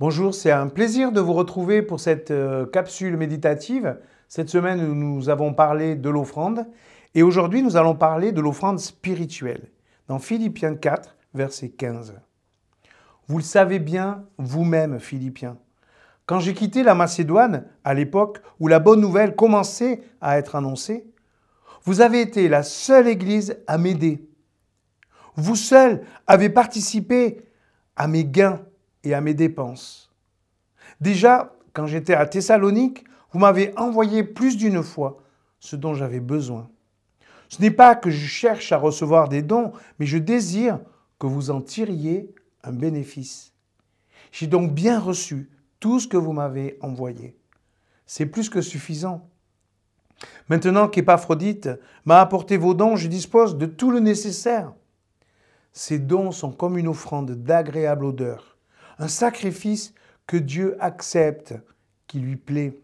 Bonjour, c'est un plaisir de vous retrouver pour cette euh, capsule méditative. Cette semaine, nous avons parlé de l'offrande et aujourd'hui, nous allons parler de l'offrande spirituelle dans Philippiens 4, verset 15. Vous le savez bien vous-même, Philippiens. Quand j'ai quitté la Macédoine, à l'époque où la bonne nouvelle commençait à être annoncée, vous avez été la seule Église à m'aider. Vous seul avez participé à mes gains et à mes dépenses. Déjà, quand j'étais à Thessalonique, vous m'avez envoyé plus d'une fois ce dont j'avais besoin. Ce n'est pas que je cherche à recevoir des dons, mais je désire que vous en tiriez un bénéfice. J'ai donc bien reçu tout ce que vous m'avez envoyé. C'est plus que suffisant. Maintenant qu'Épaphrodite m'a apporté vos dons, je dispose de tout le nécessaire. Ces dons sont comme une offrande d'agréable odeur un sacrifice que Dieu accepte, qui lui plaît.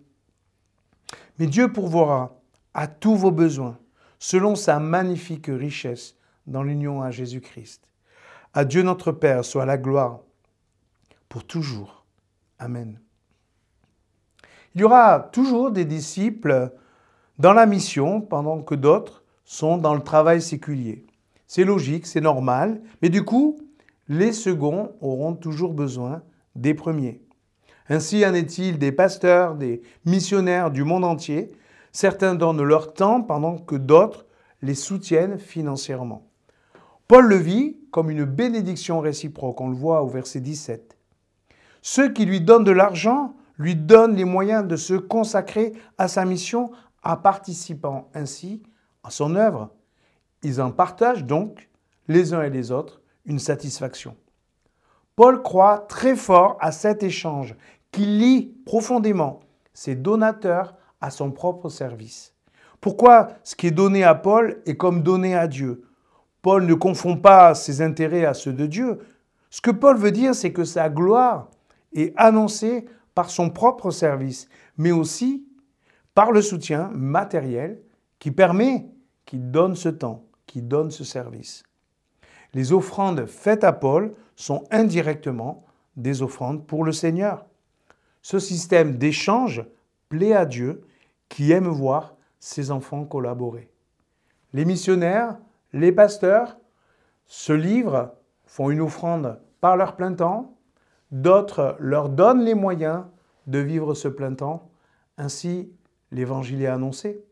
Mais Dieu pourvoira à tous vos besoins selon sa magnifique richesse dans l'union à Jésus-Christ. À Dieu notre Père soit la gloire pour toujours. Amen. Il y aura toujours des disciples dans la mission pendant que d'autres sont dans le travail séculier. C'est logique, c'est normal, mais du coup, les seconds auront toujours besoin des premiers. Ainsi en est-il des pasteurs, des missionnaires du monde entier. Certains donnent leur temps pendant que d'autres les soutiennent financièrement. Paul le vit comme une bénédiction réciproque, on le voit au verset 17. Ceux qui lui donnent de l'argent lui donnent les moyens de se consacrer à sa mission en participant ainsi à son œuvre. Ils en partagent donc les uns et les autres une satisfaction. Paul croit très fort à cet échange qui lie profondément ses donateurs à son propre service. Pourquoi ce qui est donné à Paul est comme donné à Dieu? Paul ne confond pas ses intérêts à ceux de Dieu. Ce que Paul veut dire, c'est que sa gloire est annoncée par son propre service, mais aussi par le soutien matériel qui permet qu'il donne ce temps, qui donne ce service les offrandes faites à Paul sont indirectement des offrandes pour le Seigneur. Ce système d'échange plaît à Dieu qui aime voir ses enfants collaborer. Les missionnaires, les pasteurs se livrent, font une offrande par leur plein temps, d'autres leur donnent les moyens de vivre ce plein temps. Ainsi, l'évangile est annoncé.